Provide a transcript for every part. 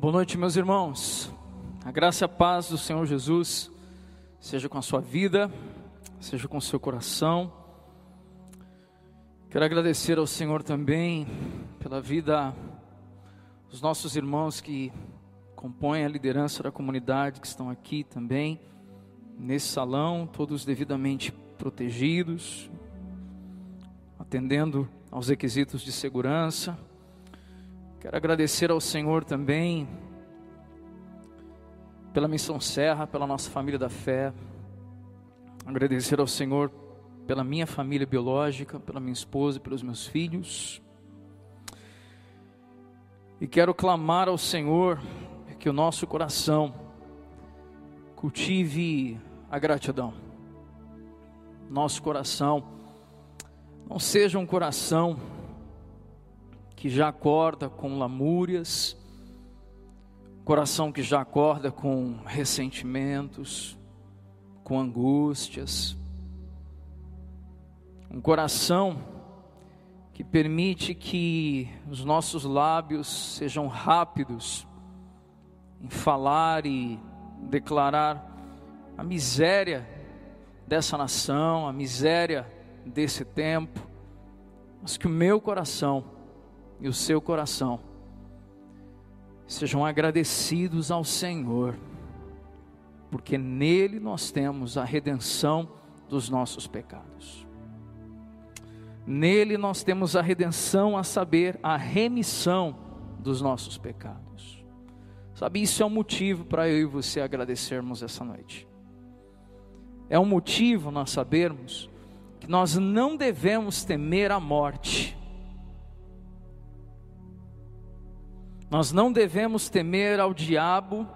Boa noite, meus irmãos. A graça e a paz do Senhor Jesus seja com a sua vida, seja com o seu coração. Quero agradecer ao Senhor também pela vida dos nossos irmãos que compõem a liderança da comunidade, que estão aqui também, nesse salão, todos devidamente protegidos, atendendo aos requisitos de segurança. Quero agradecer ao Senhor também pela Missão Serra, pela nossa família da fé. Agradecer ao Senhor pela minha família biológica, pela minha esposa e pelos meus filhos. E quero clamar ao Senhor que o nosso coração cultive a gratidão. Nosso coração não seja um coração que já acorda com lamúrias, coração que já acorda com ressentimentos, com angústias, um coração que permite que os nossos lábios sejam rápidos em falar e declarar a miséria dessa nação, a miséria desse tempo, mas que o meu coração e o seu coração sejam agradecidos ao Senhor, porque nele nós temos a redenção dos nossos pecados. Nele nós temos a redenção, a saber, a remissão dos nossos pecados. Sabe, isso é um motivo para eu e você agradecermos essa noite. É um motivo nós sabermos que nós não devemos temer a morte. Nós não devemos temer ao diabo,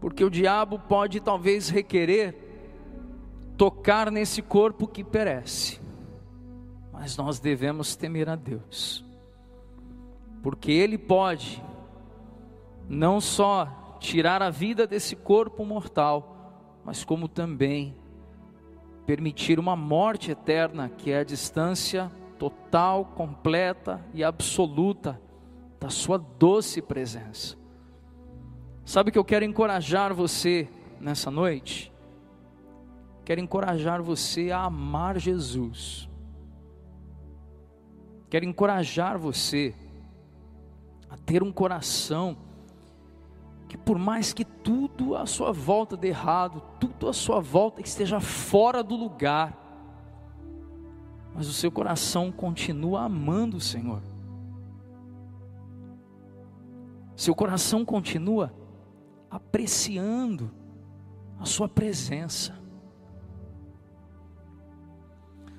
porque o diabo pode talvez requerer tocar nesse corpo que perece. Mas nós devemos temer a Deus, porque Ele pode não só tirar a vida desse corpo mortal, mas como também permitir uma morte eterna, que é a distância total, completa e absoluta da Sua doce presença. Sabe que eu quero encorajar você nessa noite? Quero encorajar você a amar Jesus Quero encorajar você a ter um coração que, por mais que tudo à sua volta dê errado, tudo à sua volta esteja fora do lugar, mas o seu coração continua amando o Senhor. Seu coração continua apreciando a Sua presença.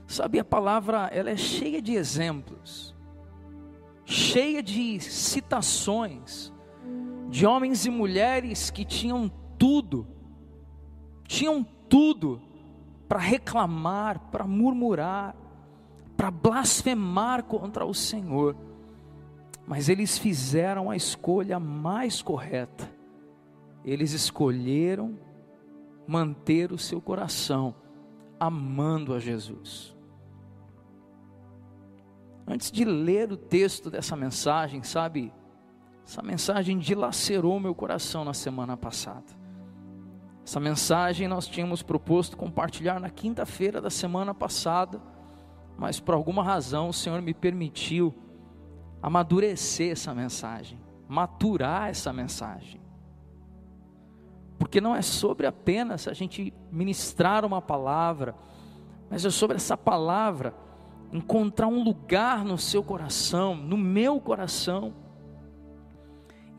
Sabe, a palavra ela é cheia de exemplos, cheia de citações de homens e mulheres que tinham tudo, tinham tudo para reclamar, para murmurar, para blasfemar contra o Senhor, mas eles fizeram a escolha mais correta, eles escolheram manter o seu coração amando a Jesus. Antes de ler o texto dessa mensagem, sabe, essa mensagem dilacerou meu coração na semana passada. Essa mensagem nós tínhamos proposto compartilhar na quinta-feira da semana passada, mas por alguma razão o Senhor me permitiu amadurecer essa mensagem, maturar essa mensagem. Porque não é sobre apenas a gente ministrar uma palavra, mas é sobre essa palavra encontrar um lugar no seu coração, no meu coração,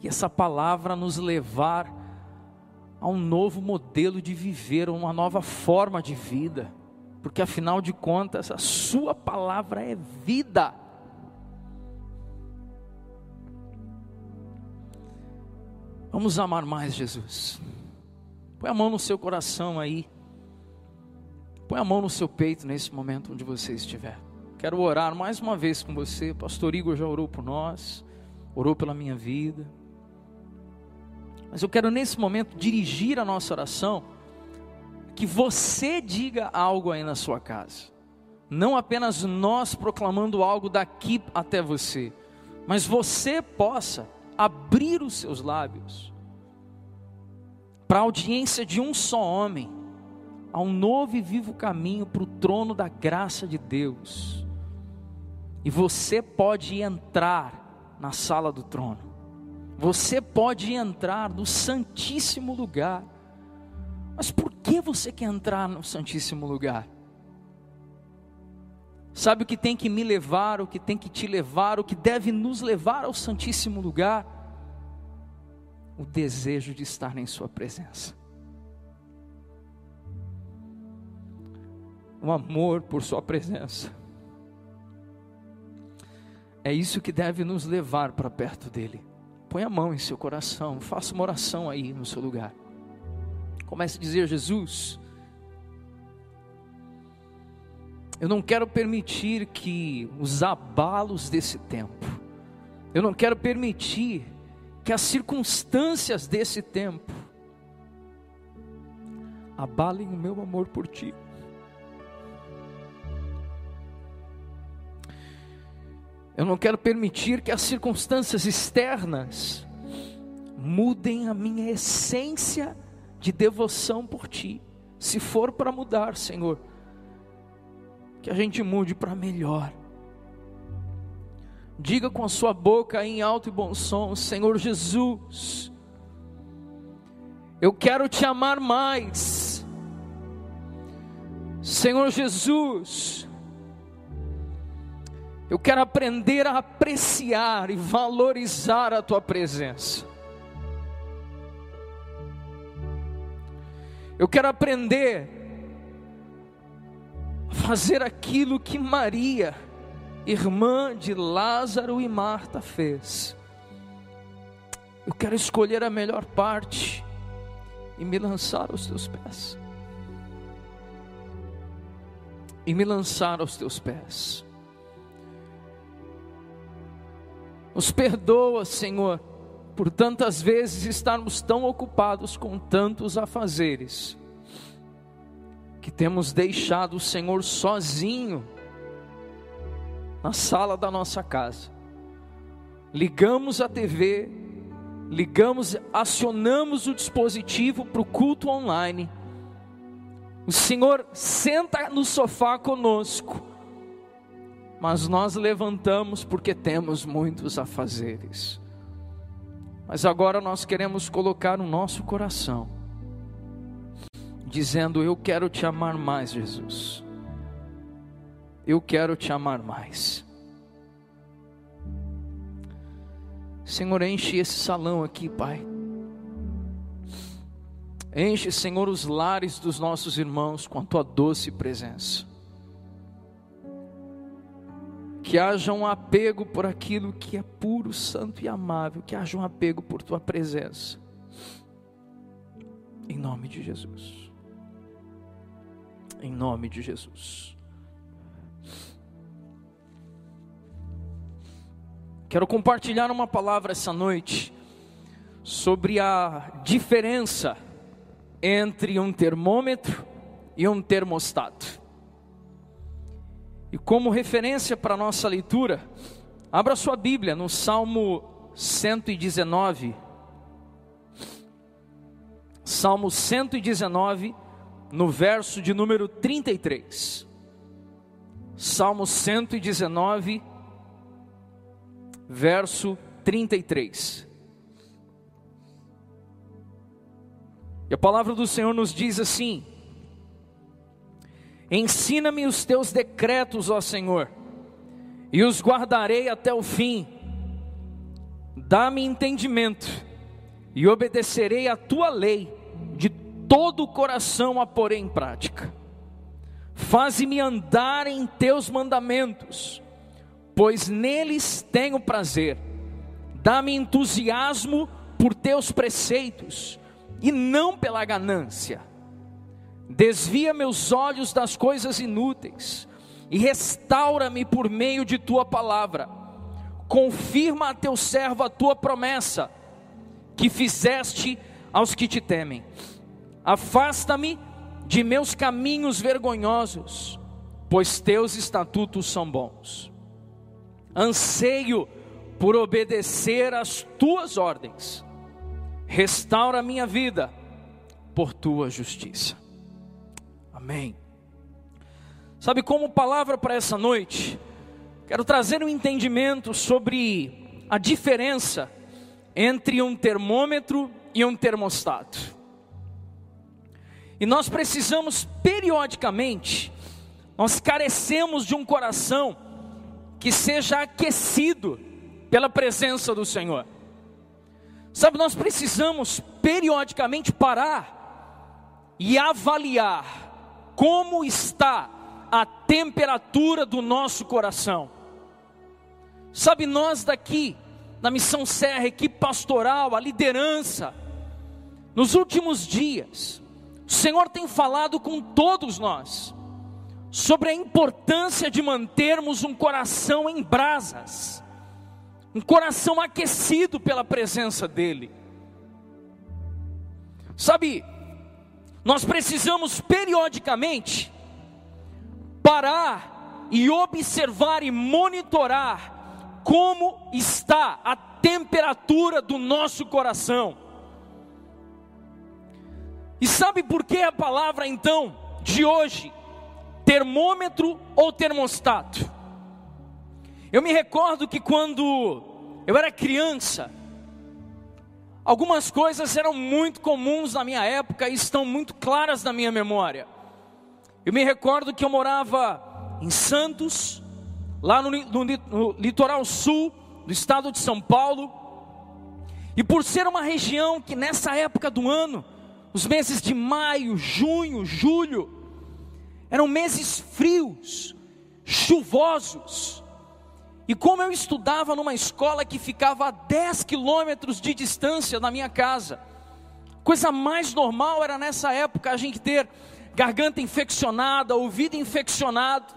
e essa palavra nos levar a um novo modelo de viver, uma nova forma de vida, porque afinal de contas, a Sua palavra é vida. Vamos amar mais Jesus. Põe a mão no seu coração aí. Põe a mão no seu peito nesse momento onde você estiver. Quero orar mais uma vez com você. Pastor Igor já orou por nós, orou pela minha vida. Mas eu quero nesse momento dirigir a nossa oração que você diga algo aí na sua casa. Não apenas nós proclamando algo daqui até você, mas você possa abrir os seus lábios para a audiência de um só homem, a um novo e vivo caminho para o trono da graça de Deus. E você pode entrar na sala do trono. Você pode entrar no Santíssimo Lugar. Mas por que você quer entrar no Santíssimo Lugar? Sabe o que tem que me levar, o que tem que te levar, o que deve nos levar ao Santíssimo Lugar? O desejo de estar em Sua presença. O amor por Sua presença. É isso que deve nos levar para perto dEle. Põe a mão em seu coração, faça uma oração aí no seu lugar. Comece a dizer: Jesus, eu não quero permitir que os abalos desse tempo, eu não quero permitir que as circunstâncias desse tempo abalem o meu amor por Ti. Eu não quero permitir que as circunstâncias externas mudem a minha essência de devoção por Ti. Se for para mudar, Senhor, que a gente mude para melhor. Diga com a sua boca em alto e bom som: Senhor Jesus, eu quero te amar mais. Senhor Jesus, eu quero aprender a apreciar e valorizar a tua presença. Eu quero aprender fazer aquilo que Maria, irmã de Lázaro e Marta, fez. Eu quero escolher a melhor parte e me lançar aos teus pés. E me lançar aos teus pés. Nos perdoa, Senhor, por tantas vezes estarmos tão ocupados com tantos afazeres, que temos deixado o Senhor sozinho na sala da nossa casa. Ligamos a TV, ligamos, acionamos o dispositivo para o culto online. O Senhor senta no sofá conosco mas nós levantamos porque temos muitos afazeres. Mas agora nós queremos colocar o nosso coração, dizendo: Eu quero te amar mais, Jesus. Eu quero te amar mais. Senhor, enche esse salão aqui, Pai. Enche, Senhor, os lares dos nossos irmãos com a tua doce presença que haja um apego por aquilo que é puro, santo e amável, que haja um apego por tua presença. Em nome de Jesus. Em nome de Jesus. Quero compartilhar uma palavra essa noite sobre a diferença entre um termômetro e um termostato. E como referência para a nossa leitura, abra sua Bíblia no Salmo 119. Salmo 119, no verso de número 33. Salmo 119, verso 33. E a palavra do Senhor nos diz assim: Ensina-me os teus decretos, ó Senhor, e os guardarei até o fim. Dá-me entendimento, e obedecerei a tua lei, todo o coração a porei em prática. Faze-me andar em teus mandamentos, pois neles tenho prazer. Dá-me entusiasmo por teus preceitos, e não pela ganância Desvia meus olhos das coisas inúteis e restaura-me por meio de tua palavra. Confirma a teu servo a tua promessa que fizeste aos que te temem. Afasta-me de meus caminhos vergonhosos, pois teus estatutos são bons. Anseio por obedecer às tuas ordens. Restaura minha vida por tua justiça. Amém. Sabe como palavra para essa noite? Quero trazer um entendimento sobre a diferença entre um termômetro e um termostato. E nós precisamos periodicamente, nós carecemos de um coração que seja aquecido pela presença do Senhor. Sabe, nós precisamos periodicamente parar e avaliar como está a temperatura do nosso coração. Sabe, nós daqui, na Missão Serra, equipe pastoral, a liderança, nos últimos dias, o Senhor tem falado com todos nós sobre a importância de mantermos um coração em brasas, um coração aquecido pela presença dEle. Sabe, nós precisamos periodicamente parar e observar e monitorar como está a temperatura do nosso coração. E sabe por que a palavra então de hoje, termômetro ou termostato? Eu me recordo que quando eu era criança, algumas coisas eram muito comuns na minha época e estão muito claras na minha memória. Eu me recordo que eu morava em Santos, lá no, no, no litoral sul do estado de São Paulo, e por ser uma região que nessa época do ano, os meses de maio, junho, julho, eram meses frios, chuvosos, e como eu estudava numa escola que ficava a 10 quilômetros de distância da minha casa, coisa mais normal era nessa época a gente ter garganta infeccionada, ouvido infeccionado.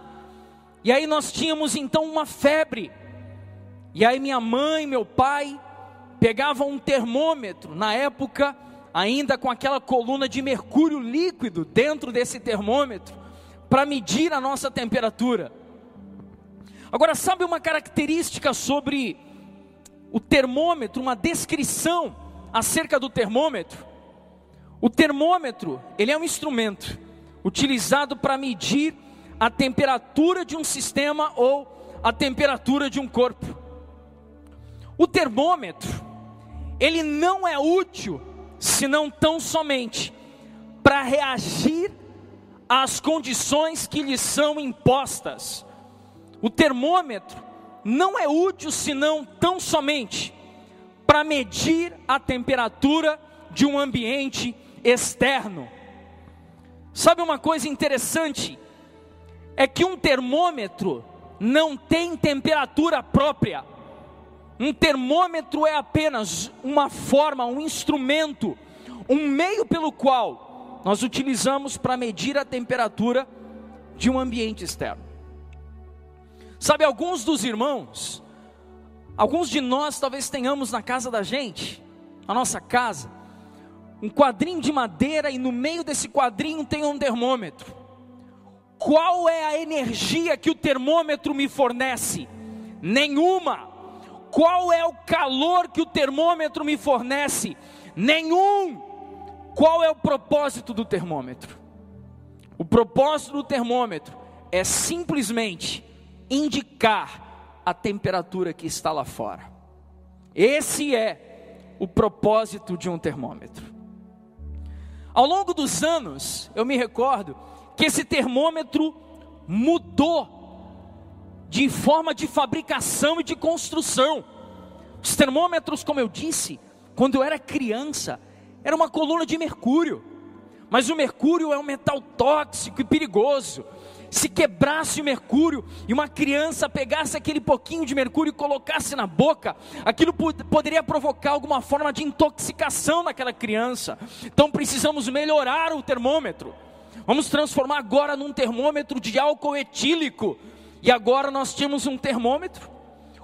E aí nós tínhamos então uma febre. E aí minha mãe, meu pai pegavam um termômetro, na época ainda com aquela coluna de mercúrio líquido dentro desse termômetro, para medir a nossa temperatura. Agora, sabe uma característica sobre o termômetro, uma descrição acerca do termômetro? O termômetro, ele é um instrumento utilizado para medir a temperatura de um sistema ou a temperatura de um corpo. O termômetro, ele não é útil senão tão somente para reagir às condições que lhe são impostas. O termômetro não é útil senão tão somente para medir a temperatura de um ambiente externo. Sabe uma coisa interessante? É que um termômetro não tem temperatura própria. Um termômetro é apenas uma forma, um instrumento, um meio pelo qual nós utilizamos para medir a temperatura de um ambiente externo. Sabe, alguns dos irmãos, alguns de nós talvez tenhamos na casa da gente, na nossa casa, um quadrinho de madeira e no meio desse quadrinho tem um termômetro. Qual é a energia que o termômetro me fornece? Nenhuma. Qual é o calor que o termômetro me fornece? Nenhum. Qual é o propósito do termômetro? O propósito do termômetro é simplesmente indicar a temperatura que está lá fora. Esse é o propósito de um termômetro. Ao longo dos anos, eu me recordo que esse termômetro mudou de forma de fabricação e de construção. Os termômetros, como eu disse, quando eu era criança, era uma coluna de mercúrio. Mas o mercúrio é um metal tóxico e perigoso se quebrasse o mercúrio e uma criança pegasse aquele pouquinho de mercúrio e colocasse na boca, aquilo poderia provocar alguma forma de intoxicação naquela criança. Então precisamos melhorar o termômetro. Vamos transformar agora num termômetro de álcool etílico. E agora nós temos um termômetro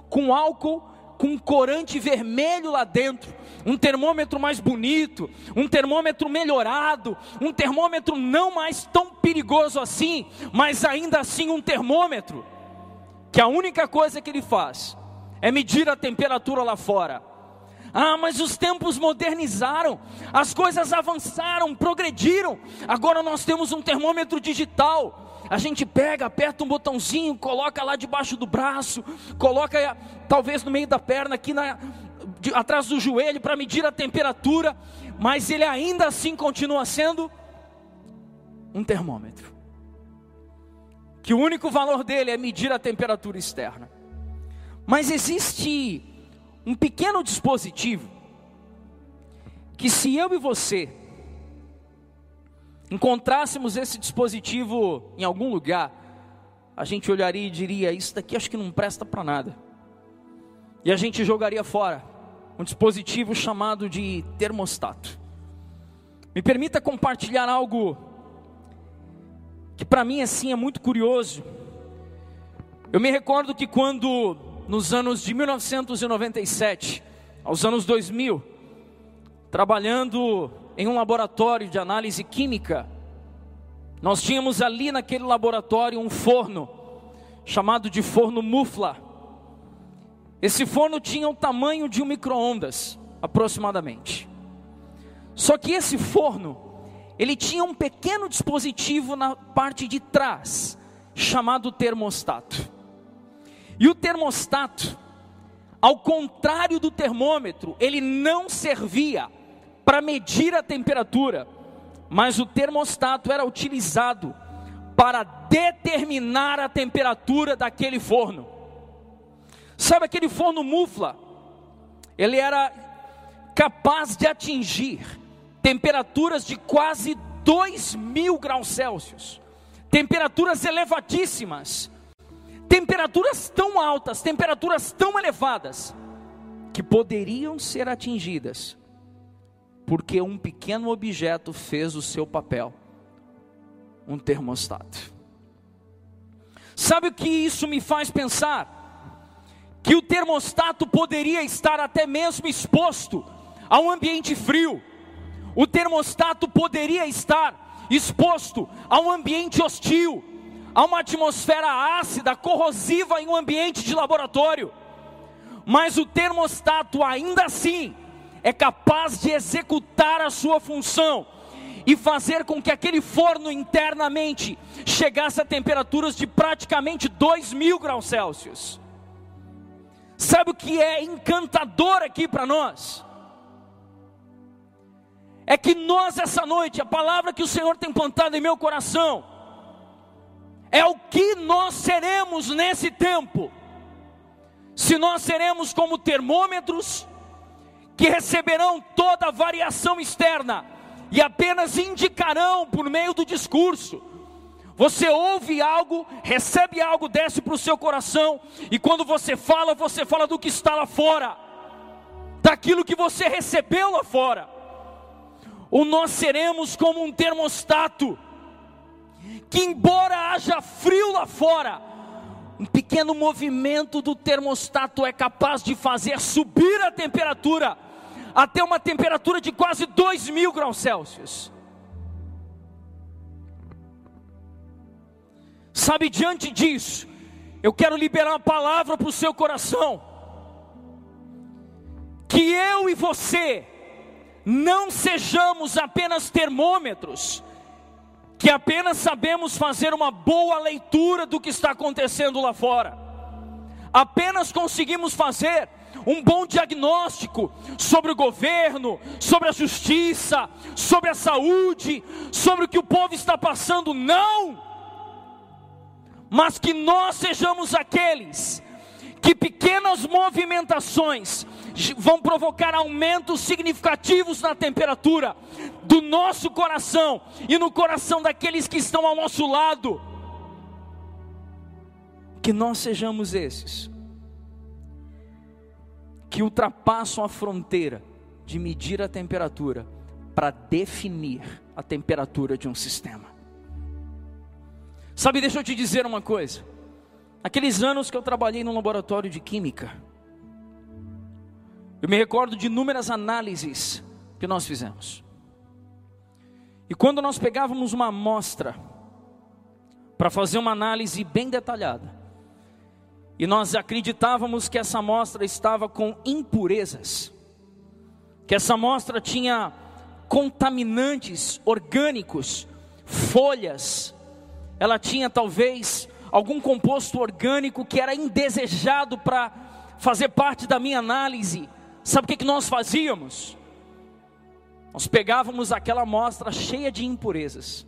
com álcool com corante vermelho lá dentro, um termômetro mais bonito, um termômetro melhorado, um termômetro não mais tão perigoso assim, mas ainda assim um termômetro, que a única coisa que ele faz é medir a temperatura lá fora. Ah, mas os tempos modernizaram, as coisas avançaram, progrediram. Agora nós temos um termômetro digital. A gente pega, aperta um botãozinho, coloca lá debaixo do braço, coloca talvez no meio da perna, aqui na, de, atrás do joelho, para medir a temperatura, mas ele ainda assim continua sendo um termômetro. Que o único valor dele é medir a temperatura externa. Mas existe um pequeno dispositivo que se eu e você encontrássemos esse dispositivo em algum lugar, a gente olharia e diria: Isso daqui acho que não presta para nada. E a gente jogaria fora um dispositivo chamado de termostato. Me permita compartilhar algo que para mim assim é muito curioso. Eu me recordo que quando nos anos de 1997 aos anos 2000, trabalhando em um laboratório de análise química, nós tínhamos ali naquele laboratório um forno, chamado de forno Mufla. Esse forno tinha o tamanho de um micro-ondas, aproximadamente. Só que esse forno, ele tinha um pequeno dispositivo na parte de trás, chamado termostato. E o termostato, ao contrário do termômetro, ele não servia para medir a temperatura, mas o termostato era utilizado para determinar a temperatura daquele forno. Sabe aquele forno mufla? Ele era capaz de atingir temperaturas de quase 2 mil graus Celsius, temperaturas elevadíssimas temperaturas tão altas, temperaturas tão elevadas, que poderiam ser atingidas, porque um pequeno objeto fez o seu papel um termostato. Sabe o que isso me faz pensar? Que o termostato poderia estar até mesmo exposto a um ambiente frio, o termostato poderia estar exposto a um ambiente hostil, Há uma atmosfera ácida, corrosiva em um ambiente de laboratório. Mas o termostato ainda assim é capaz de executar a sua função e fazer com que aquele forno internamente chegasse a temperaturas de praticamente 2 mil graus Celsius. Sabe o que é encantador aqui para nós? É que nós, essa noite, a palavra que o Senhor tem plantado em meu coração, é o que nós seremos nesse tempo. Se nós seremos como termômetros que receberão toda variação externa e apenas indicarão por meio do discurso. Você ouve algo, recebe algo, desce para o seu coração, e quando você fala, você fala do que está lá fora, daquilo que você recebeu lá fora. Ou nós seremos como um termostato que, embora haja frio lá fora, um pequeno movimento do termostato é capaz de fazer subir a temperatura até uma temperatura de quase 2 mil graus Celsius. Sabe, diante disso, eu quero liberar uma palavra para o seu coração. Que eu e você não sejamos apenas termômetros, que apenas sabemos fazer uma boa leitura do que está acontecendo lá fora, apenas conseguimos fazer um bom diagnóstico sobre o governo, sobre a justiça, sobre a saúde, sobre o que o povo está passando, não, mas que nós sejamos aqueles que pequenas movimentações vão provocar aumentos significativos na temperatura do nosso coração e no coração daqueles que estão ao nosso lado. Que nós sejamos esses que ultrapassam a fronteira de medir a temperatura para definir a temperatura de um sistema. Sabe, deixa eu te dizer uma coisa. Aqueles anos que eu trabalhei no laboratório de química, eu me recordo de inúmeras análises que nós fizemos. E quando nós pegávamos uma amostra para fazer uma análise bem detalhada, E nós acreditávamos que essa amostra estava com impurezas, que essa amostra tinha contaminantes orgânicos, folhas, ela tinha talvez algum composto orgânico que era indesejado para fazer parte da minha análise. Sabe o que, que nós fazíamos? Nós pegávamos aquela amostra cheia de impurezas,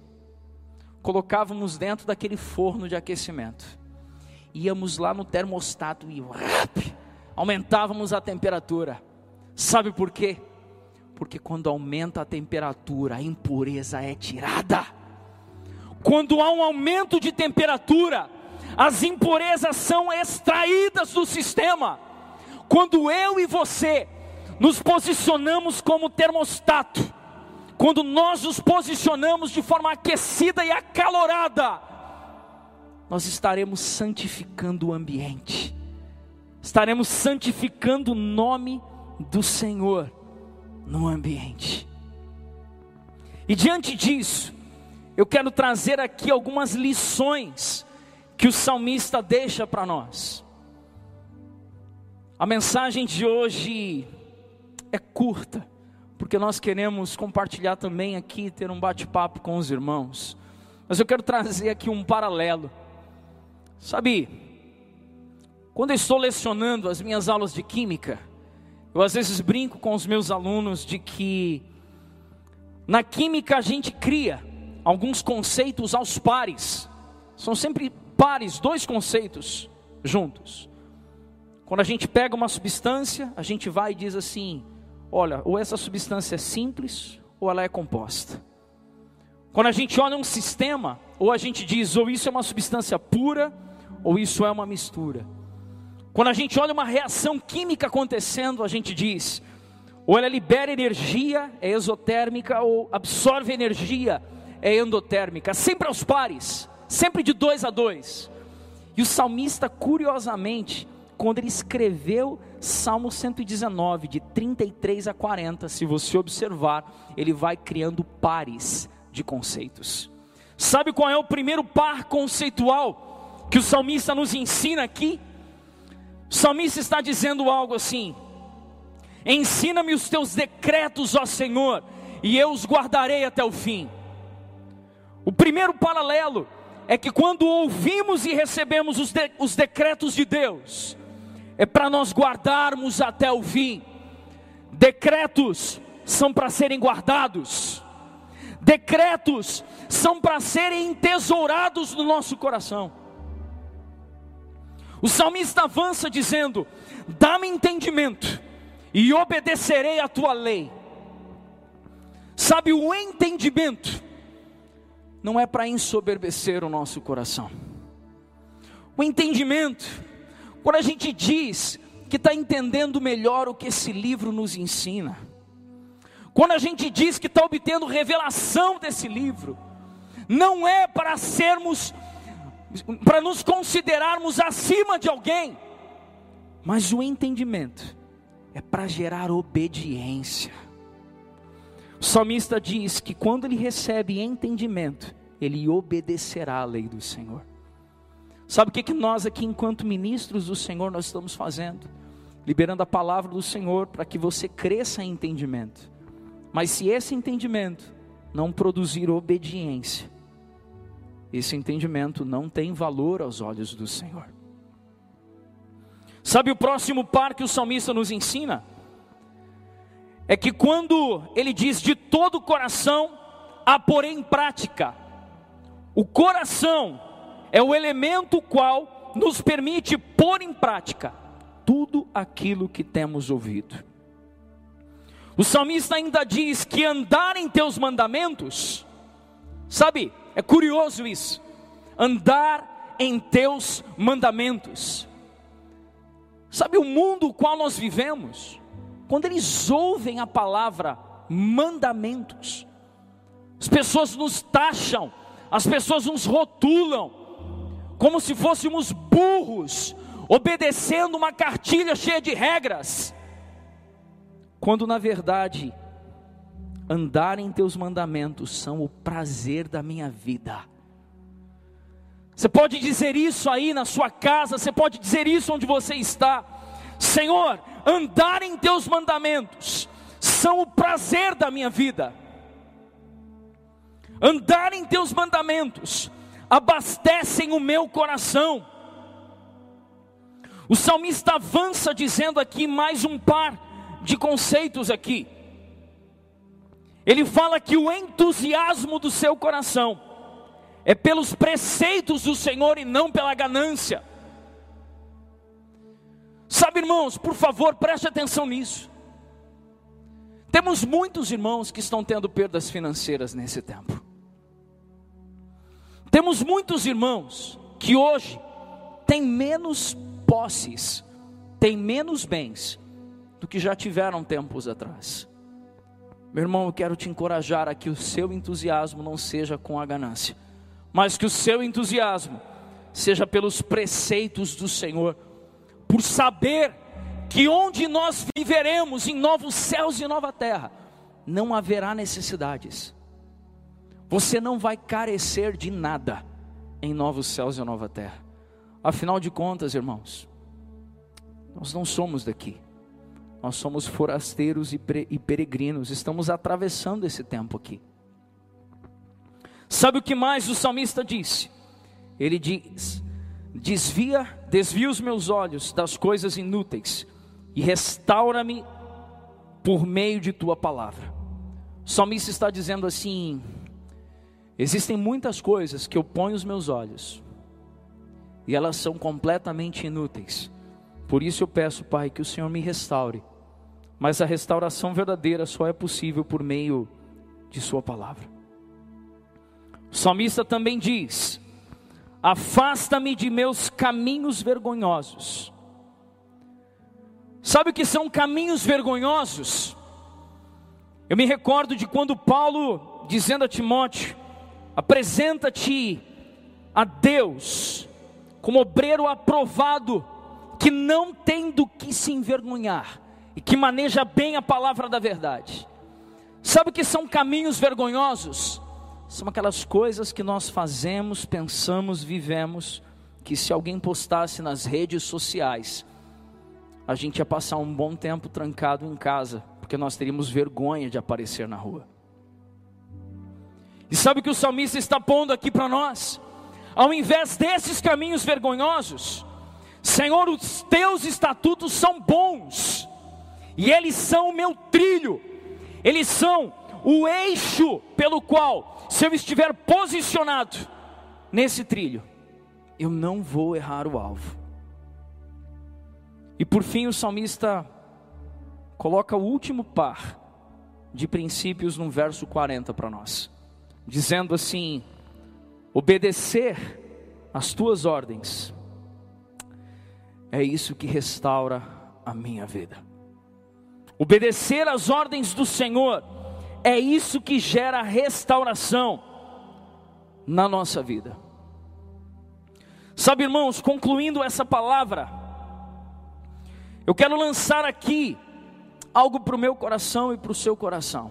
colocávamos dentro daquele forno de aquecimento, íamos lá no termostato e rap, aumentávamos a temperatura. Sabe por quê? Porque quando aumenta a temperatura, a impureza é tirada. Quando há um aumento de temperatura, as impurezas são extraídas do sistema. Quando eu e você nos posicionamos como termostato, quando nós nos posicionamos de forma aquecida e acalorada, nós estaremos santificando o ambiente, estaremos santificando o nome do Senhor no ambiente. E diante disso, eu quero trazer aqui algumas lições que o salmista deixa para nós. A mensagem de hoje é curta, porque nós queremos compartilhar também aqui, ter um bate-papo com os irmãos. Mas eu quero trazer aqui um paralelo. Sabe, quando eu estou lecionando as minhas aulas de química, eu às vezes brinco com os meus alunos de que na química a gente cria alguns conceitos aos pares. São sempre pares, dois conceitos juntos. Quando a gente pega uma substância, a gente vai e diz assim: olha, ou essa substância é simples ou ela é composta. Quando a gente olha um sistema, ou a gente diz, ou isso é uma substância pura, ou isso é uma mistura. Quando a gente olha uma reação química acontecendo, a gente diz, ou ela libera energia, é exotérmica, ou absorve energia, é endotérmica, sempre aos pares, sempre de dois a dois. E o salmista, curiosamente, quando ele escreveu Salmo 119, de 33 a 40, se você observar, ele vai criando pares de conceitos. Sabe qual é o primeiro par conceitual que o salmista nos ensina aqui? O salmista está dizendo algo assim: Ensina-me os teus decretos, ó Senhor, e eu os guardarei até o fim. O primeiro paralelo é que quando ouvimos e recebemos os, de, os decretos de Deus, é para nós guardarmos até o fim. Decretos são para serem guardados, decretos são para serem entesourados no nosso coração. O salmista avança dizendo: Dá-me entendimento e obedecerei a tua lei. Sabe, o entendimento não é para ensoberbecer o nosso coração. O entendimento quando a gente diz que está entendendo melhor o que esse livro nos ensina, quando a gente diz que está obtendo revelação desse livro, não é para sermos, para nos considerarmos acima de alguém, mas o entendimento é para gerar obediência. O salmista diz que quando ele recebe entendimento, ele obedecerá à lei do Senhor. Sabe o que, que nós aqui, enquanto ministros do Senhor, nós estamos fazendo? Liberando a palavra do Senhor para que você cresça em entendimento. Mas se esse entendimento não produzir obediência, esse entendimento não tem valor aos olhos do Senhor. Sabe o próximo par que o salmista nos ensina? É que quando ele diz de todo o coração, a porém em prática, o coração é o elemento qual nos permite pôr em prática tudo aquilo que temos ouvido. O salmista ainda diz que andar em teus mandamentos, sabe, é curioso isso, andar em teus mandamentos. Sabe o mundo qual nós vivemos? Quando eles ouvem a palavra mandamentos, as pessoas nos taxam, as pessoas nos rotulam, como se fôssemos burros, obedecendo uma cartilha cheia de regras, quando na verdade, andar em teus mandamentos são o prazer da minha vida. Você pode dizer isso aí na sua casa, você pode dizer isso onde você está. Senhor, andar em teus mandamentos são o prazer da minha vida. Andar em teus mandamentos abastecem o meu coração. O salmista avança dizendo aqui mais um par de conceitos aqui. Ele fala que o entusiasmo do seu coração é pelos preceitos do Senhor e não pela ganância. Sabe, irmãos, por favor, preste atenção nisso. Temos muitos irmãos que estão tendo perdas financeiras nesse tempo. Temos muitos irmãos que hoje têm menos posses, têm menos bens do que já tiveram tempos atrás. Meu irmão, eu quero te encorajar a que o seu entusiasmo não seja com a ganância, mas que o seu entusiasmo seja pelos preceitos do Senhor, por saber que onde nós viveremos em novos céus e nova terra, não haverá necessidades você não vai carecer de nada em novos céus e nova terra. Afinal de contas, irmãos, nós não somos daqui. Nós somos forasteiros e, peregrinos, estamos atravessando esse tempo aqui. Sabe o que mais o salmista disse? Ele diz: Desvia, desvia os meus olhos das coisas inúteis e restaura-me por meio de tua palavra. O salmista está dizendo assim: Existem muitas coisas que eu ponho os meus olhos e elas são completamente inúteis. Por isso eu peço, Pai, que o Senhor me restaure. Mas a restauração verdadeira só é possível por meio de Sua palavra. O salmista também diz: Afasta-me de meus caminhos vergonhosos. Sabe o que são caminhos vergonhosos? Eu me recordo de quando Paulo, dizendo a Timóteo, Apresenta-te a Deus como obreiro aprovado, que não tem do que se envergonhar e que maneja bem a palavra da verdade. Sabe o que são caminhos vergonhosos? São aquelas coisas que nós fazemos, pensamos, vivemos, que se alguém postasse nas redes sociais, a gente ia passar um bom tempo trancado em casa, porque nós teríamos vergonha de aparecer na rua. E sabe o que o salmista está pondo aqui para nós? Ao invés desses caminhos vergonhosos, Senhor, os teus estatutos são bons, e eles são o meu trilho, eles são o eixo pelo qual, se eu estiver posicionado nesse trilho, eu não vou errar o alvo. E por fim, o salmista coloca o último par de princípios no verso 40 para nós dizendo assim: obedecer às tuas ordens, é isso que restaura a minha vida. Obedecer às ordens do Senhor, é isso que gera restauração na nossa vida. Sabe, irmãos, concluindo essa palavra, eu quero lançar aqui algo para o meu coração e para o seu coração.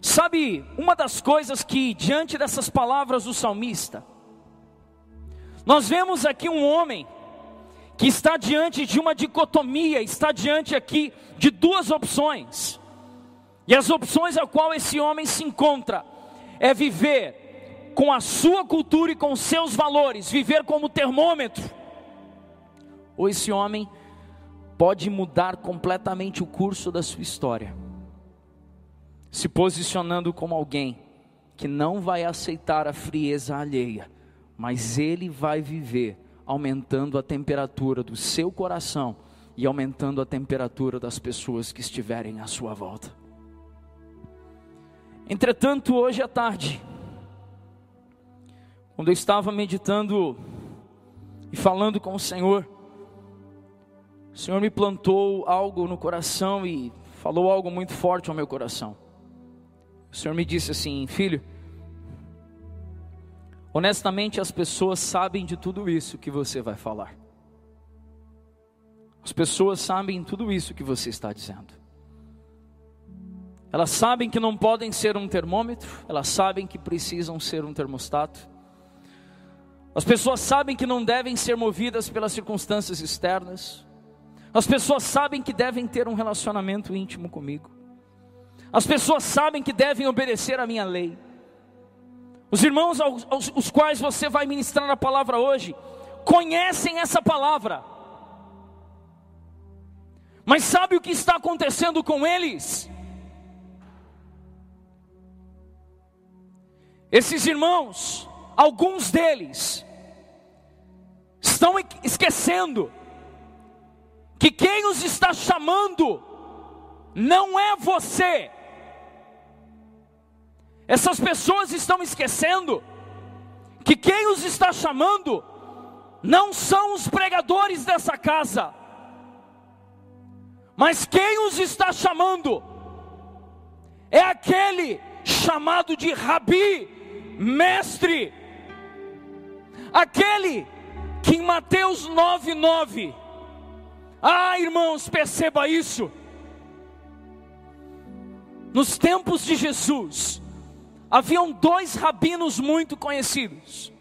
Sabe, uma das coisas que, diante dessas palavras do salmista, nós vemos aqui um homem que está diante de uma dicotomia, está diante aqui de duas opções. E as opções a qual esse homem se encontra é viver com a sua cultura e com seus valores, viver como termômetro. Ou esse homem pode mudar completamente o curso da sua história se posicionando como alguém que não vai aceitar a frieza alheia, mas ele vai viver aumentando a temperatura do seu coração e aumentando a temperatura das pessoas que estiverem à sua volta. Entretanto, hoje à tarde, quando eu estava meditando e falando com o Senhor, o Senhor me plantou algo no coração e falou algo muito forte ao meu coração. O Senhor me disse assim, filho, honestamente as pessoas sabem de tudo isso que você vai falar. As pessoas sabem tudo isso que você está dizendo. Elas sabem que não podem ser um termômetro, elas sabem que precisam ser um termostato. As pessoas sabem que não devem ser movidas pelas circunstâncias externas. As pessoas sabem que devem ter um relacionamento íntimo comigo. As pessoas sabem que devem obedecer à minha lei. Os irmãos aos, aos os quais você vai ministrar a palavra hoje, conhecem essa palavra. Mas sabe o que está acontecendo com eles? Esses irmãos, alguns deles, estão esquecendo que quem os está chamando não é você. Essas pessoas estão esquecendo que quem os está chamando não são os pregadores dessa casa, mas quem os está chamando é aquele chamado de Rabi, mestre, aquele que em Mateus 9,9, ah irmãos, perceba isso, nos tempos de Jesus, haviam dois rabinos muito conhecidos,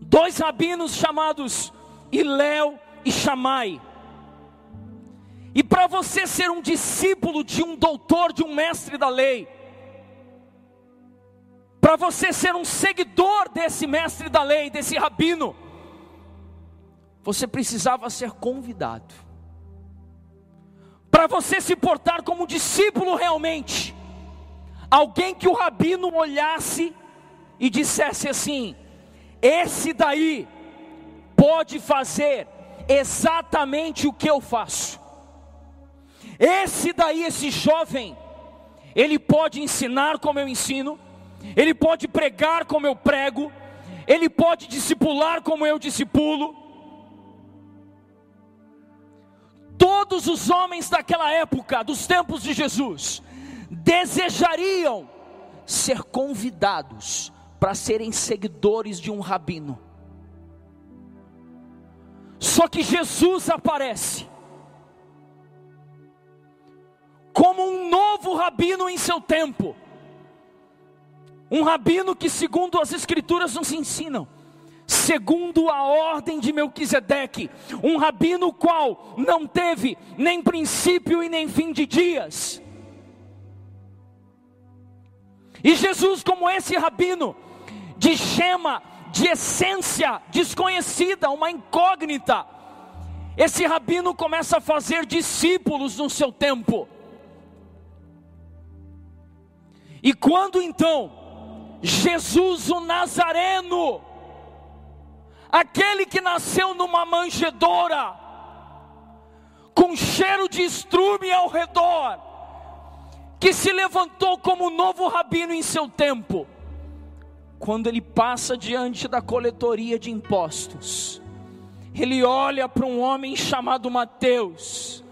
dois rabinos chamados Iléu e Chamai. E para você ser um discípulo de um doutor, de um mestre da lei, para você ser um seguidor desse mestre da lei, desse rabino, você precisava ser convidado. Para você se portar como discípulo realmente, alguém que o rabino olhasse e dissesse assim: esse daí pode fazer exatamente o que eu faço. Esse daí, esse jovem, ele pode ensinar como eu ensino, ele pode pregar como eu prego, ele pode discipular como eu discipulo. Todos os homens daquela época, dos tempos de Jesus, desejariam ser convidados para serem seguidores de um rabino. Só que Jesus aparece como um novo rabino em seu tempo. Um rabino que, segundo as Escrituras, nos ensinam, segundo a ordem de Melquisedeque, um rabino qual não teve nem princípio e nem fim de dias, e Jesus, como esse rabino, de gema, de essência desconhecida, uma incógnita, esse rabino começa a fazer discípulos no seu tempo. E quando então Jesus o Nazareno, aquele que nasceu numa manjedoura, com cheiro de estrume ao redor, que se levantou como novo rabino em seu tempo, quando ele passa diante da coletoria de impostos, ele olha para um homem chamado Mateus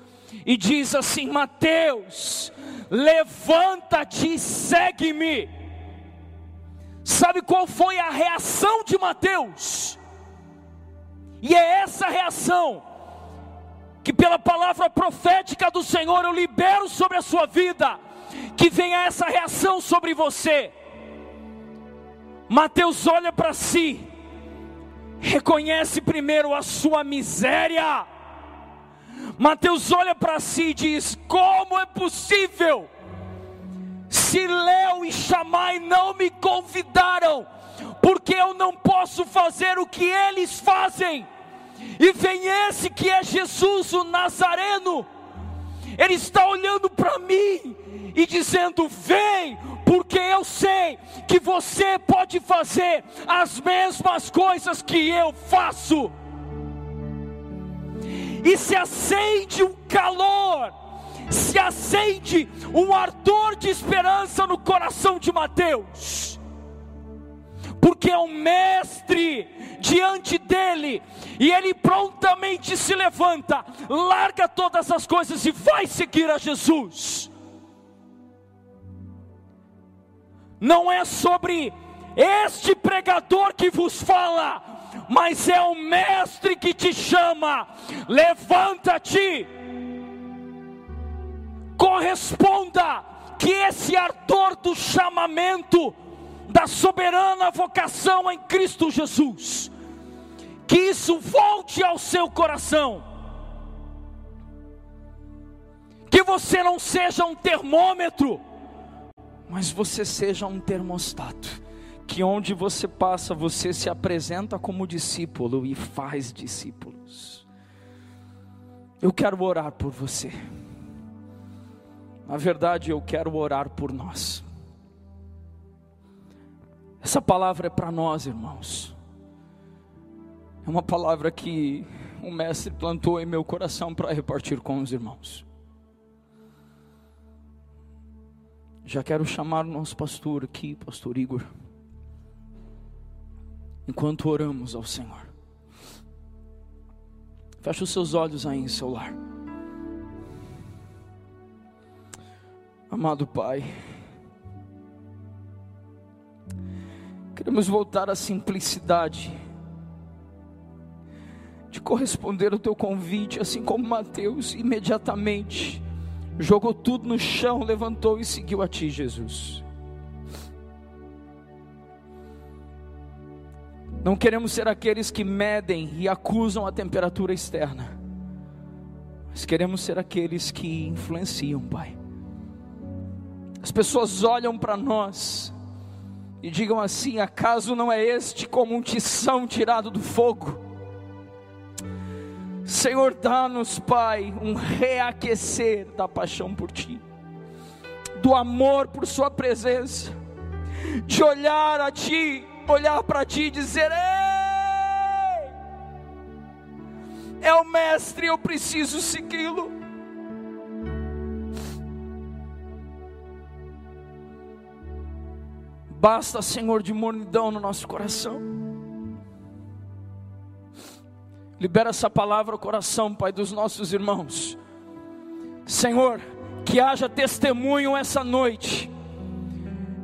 e diz assim: Mateus, levanta-te e segue-me. Sabe qual foi a reação de Mateus? E é essa reação que, pela palavra profética do Senhor, eu libero sobre a sua vida que venha essa reação sobre você. Mateus olha para si, reconhece primeiro a sua miséria. Mateus olha para si e diz: Como é possível? Se Léo e Chamai não me convidaram, porque eu não posso fazer o que eles fazem. E vem esse que é Jesus, o Nazareno, ele está olhando para mim e dizendo: Vem, porque eu sei que você pode fazer as mesmas coisas que eu faço. E se acende um calor, se acende um ardor de esperança no coração de Mateus, porque é um mestre diante dele, e ele prontamente se levanta, larga todas as coisas e vai seguir a Jesus. Não é sobre este pregador que vos fala, mas é o Mestre que te chama. Levanta-te, corresponda, que esse ardor do chamamento da soberana vocação em Cristo Jesus. Que isso volte ao seu coração. Que você não seja um termômetro, mas você seja um termostato. Que onde você passa, você se apresenta como discípulo e faz discípulos. Eu quero orar por você. Na verdade, eu quero orar por nós. Essa palavra é para nós, irmãos. É uma palavra que o mestre plantou em meu coração para repartir com os irmãos. Já quero chamar o nosso pastor aqui, pastor Igor. Enquanto oramos ao Senhor. Feche os seus olhos aí em seu lar. Amado Pai, queremos voltar à simplicidade de corresponder ao teu convite, assim como Mateus imediatamente jogou tudo no chão, levantou e seguiu a ti, Jesus. Não queremos ser aqueles que medem e acusam a temperatura externa, mas queremos ser aqueles que influenciam, Pai. As pessoas olham para nós e digam assim: acaso não é este como um tição tirado do fogo? Senhor, dá-nos, Pai, um reaquecer da paixão por Ti, do amor por Sua presença, de olhar a Ti, olhar para Ti e dizer: Ei, é o Mestre, eu preciso segui-lo. Basta, Senhor, de mornidão no nosso coração. Libera essa palavra ao coração, Pai, dos nossos irmãos. Senhor, que haja testemunho essa noite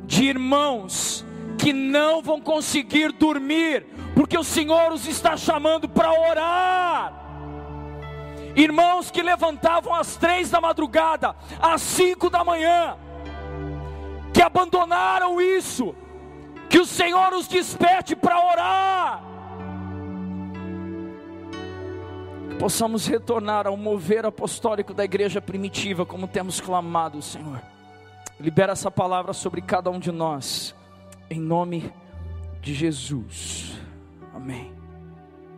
de irmãos que não vão conseguir dormir, porque o Senhor os está chamando para orar. Irmãos que levantavam às três da madrugada, às cinco da manhã, que abandonaram isso, que o Senhor os desperte para orar. Possamos retornar ao mover apostólico da igreja primitiva, como temos clamado, Senhor. Libera essa palavra sobre cada um de nós, em nome de Jesus. Amém.